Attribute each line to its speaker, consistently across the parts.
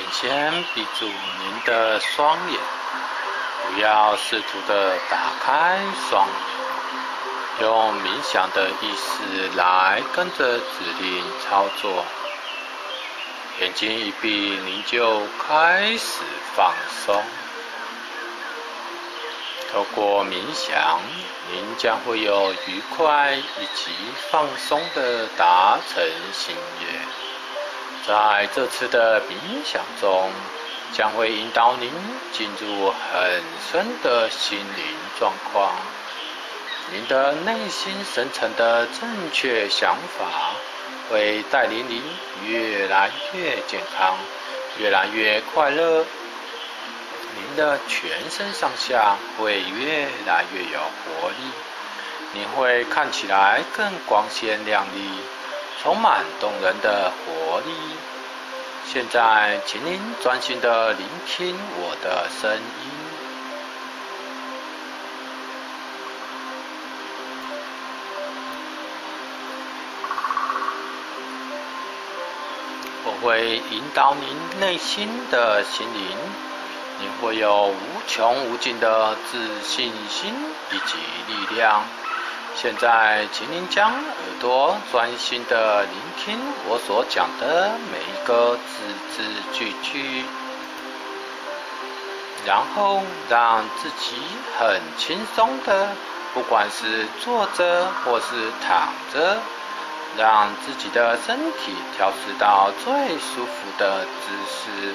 Speaker 1: 请先闭住您的双眼，不要试图的打开双眼，用冥想的意识来跟着指令操作。眼睛一闭，您就开始放松。透过冥想，您将会有愉快以及放松的达成心愿。在这次的冥想中，将会引导您进入很深的心灵状况。您的内心深层的正确想法，会带领您越来越健康，越来越快乐。您的全身上下会越来越有活力，您会看起来更光鲜亮丽，充满动人的活力。现在，请您专心的聆听我的声音。我会引导您内心的心灵。你会有无穷无尽的自信心以及力量。现在，请您将耳朵专心的聆听我所讲的每一个字字句句，然后让自己很轻松的，不管是坐着或是躺着，让自己的身体调试到最舒服的姿势。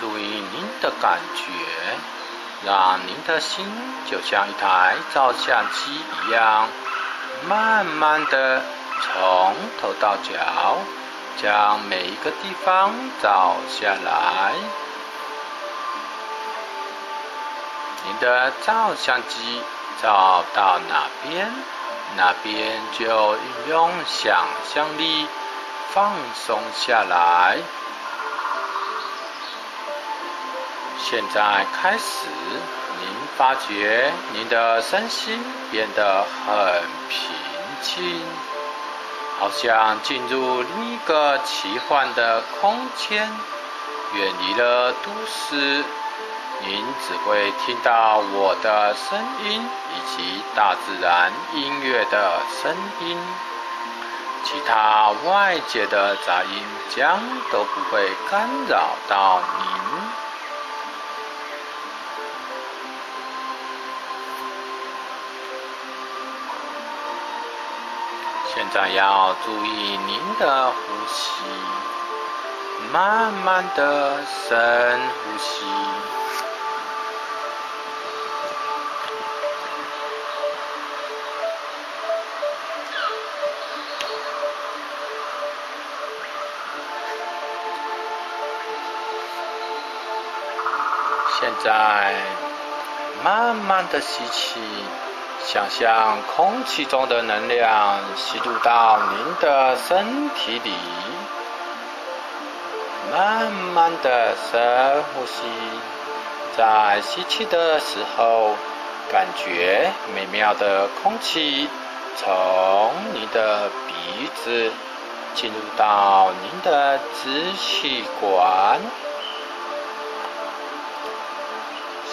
Speaker 1: 注意您的感觉，让您的心就像一台照相机一样，慢慢的从头到脚，将每一个地方照下来。您的照相机照到哪边，哪边就用想象力放松下来。现在开始，您发觉您的身心变得很平静，好像进入另一个奇幻的空间，远离了都市。您只会听到我的声音以及大自然音乐的声音，其他外界的杂音将都不会干扰到您。现在要注意您的呼吸，慢慢的深呼吸。现在慢慢的吸气。想象空气中的能量吸入到您的身体里，慢慢的深呼吸。在吸气的时候，感觉美妙的空气从你的鼻子进入到您的支气管。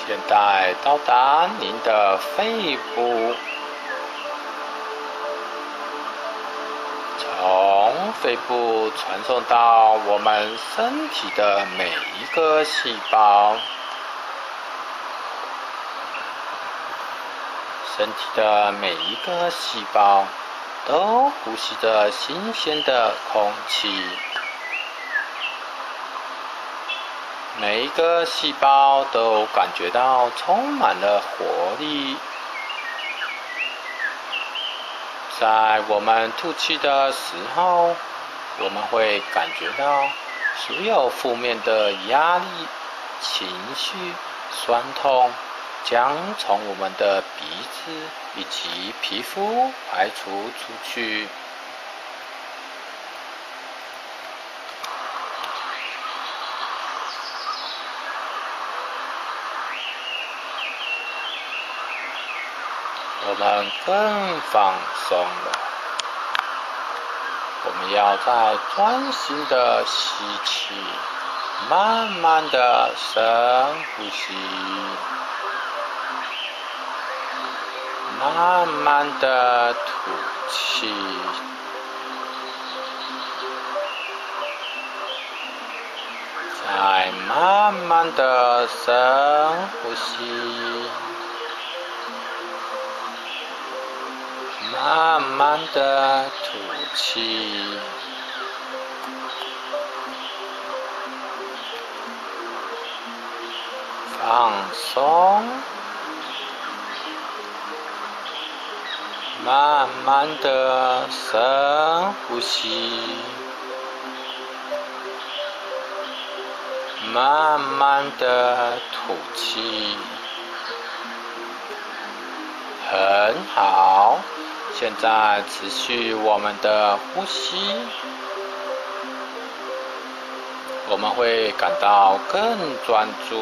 Speaker 1: 现在到达您的肺部，从肺部传送到我们身体的每一个细胞，身体的每一个细胞都呼吸着新鲜的空气。每一个细胞都感觉到充满了活力。在我们吐气的时候，我们会感觉到所有负面的压力、情绪、酸痛将从我们的鼻子以及皮肤排除出去。我们更放松了。我们要在专心的吸气，慢慢的深呼吸，慢慢的吐气。再慢慢的深呼吸，慢慢的吐气，放松，慢慢的深呼吸。慢慢的吐气，很好。现在持续我们的呼吸，我们会感到更专注。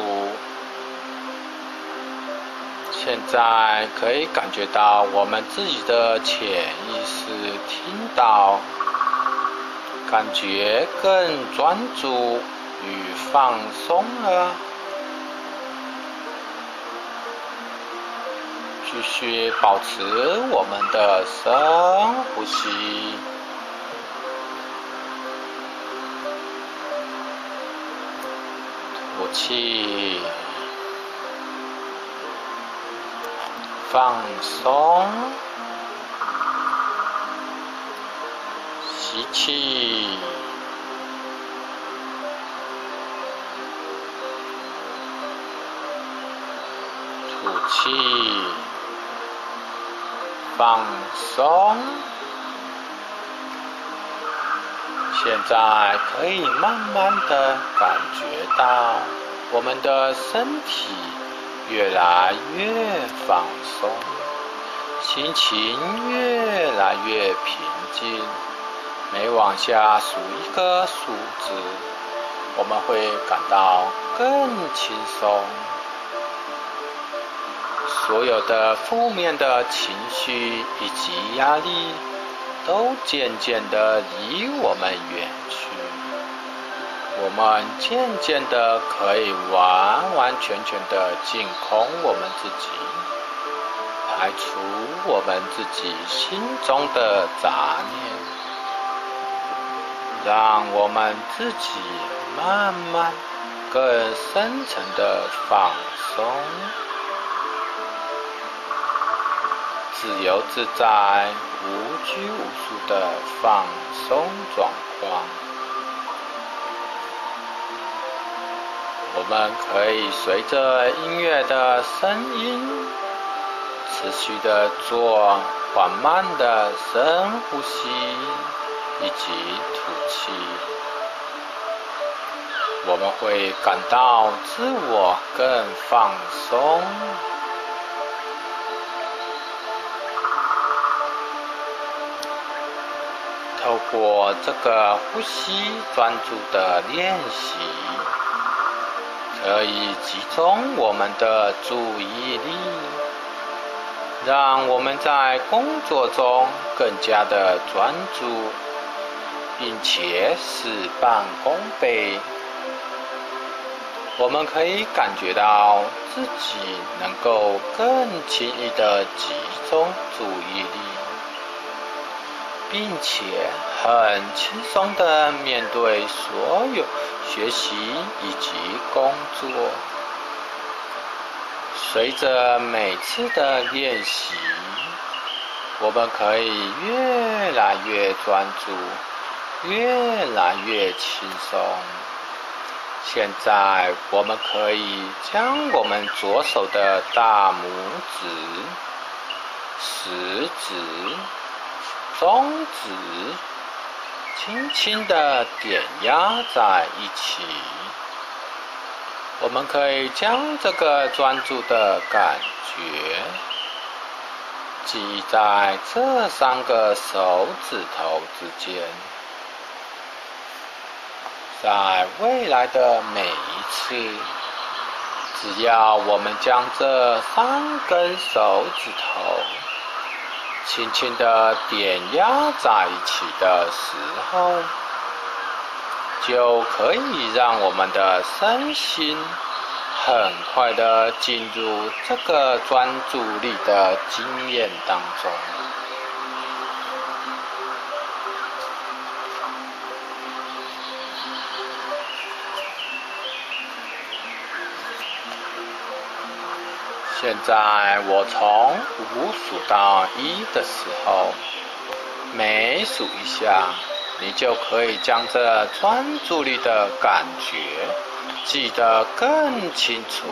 Speaker 1: 现在可以感觉到我们自己的潜意识听到，感觉更专注。与放松了，继续保持我们的深呼吸，吐气，放松，吸气。吐气，放松。现在可以慢慢的感觉到我们的身体越来越放松，心情越来越平静。每往下数一个数字，我们会感到更轻松。所有的负面的情绪以及压力，都渐渐的离我们远去。我们渐渐的可以完完全全的净空我们自己，排除我们自己心中的杂念，让我们自己慢慢更深层的放松。自由自在、无拘无束的放松状况。我们可以随着音乐的声音，持续的做缓慢的深呼吸以及吐气。我们会感到自我更放松。透过这个呼吸专注的练习，可以集中我们的注意力，让我们在工作中更加的专注，并且事半功倍。我们可以感觉到自己能够更轻易的集中注意力。并且很轻松的面对所有学习以及工作。随着每次的练习，我们可以越来越专注，越来越轻松。现在，我们可以将我们左手的大拇指、食指。中指轻轻的点压在一起，我们可以将这个专注的感觉记在这三个手指头之间，在未来的每一次，只要我们将这三根手指头。轻轻的点压在一起的时候，就可以让我们的身心很快的进入这个专注力的经验当中。现在我从五数到一的时候，每数一下，你就可以将这专注力的感觉记得更清楚。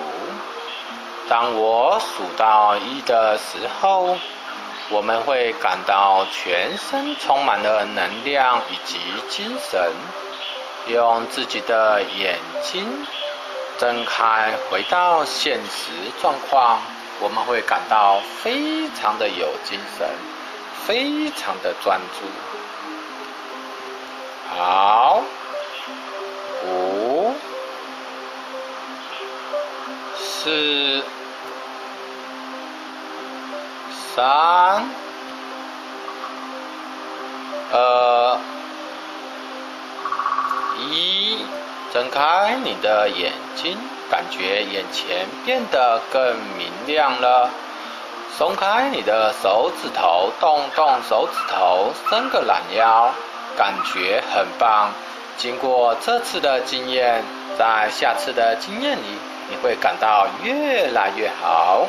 Speaker 1: 当我数到一的时候，我们会感到全身充满了能量以及精神。用自己的眼睛。睁开，回到现实状况，我们会感到非常的有精神，非常的专注。好，五、四、三、二、一。睁开你的眼睛，感觉眼前变得更明亮了。松开你的手指头，动动手指头，伸个懒腰，感觉很棒。经过这次的经验，在下次的经验里，你会感到越来越好。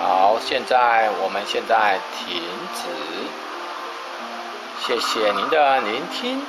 Speaker 1: 好，现在我们现在停止。谢谢您的聆听。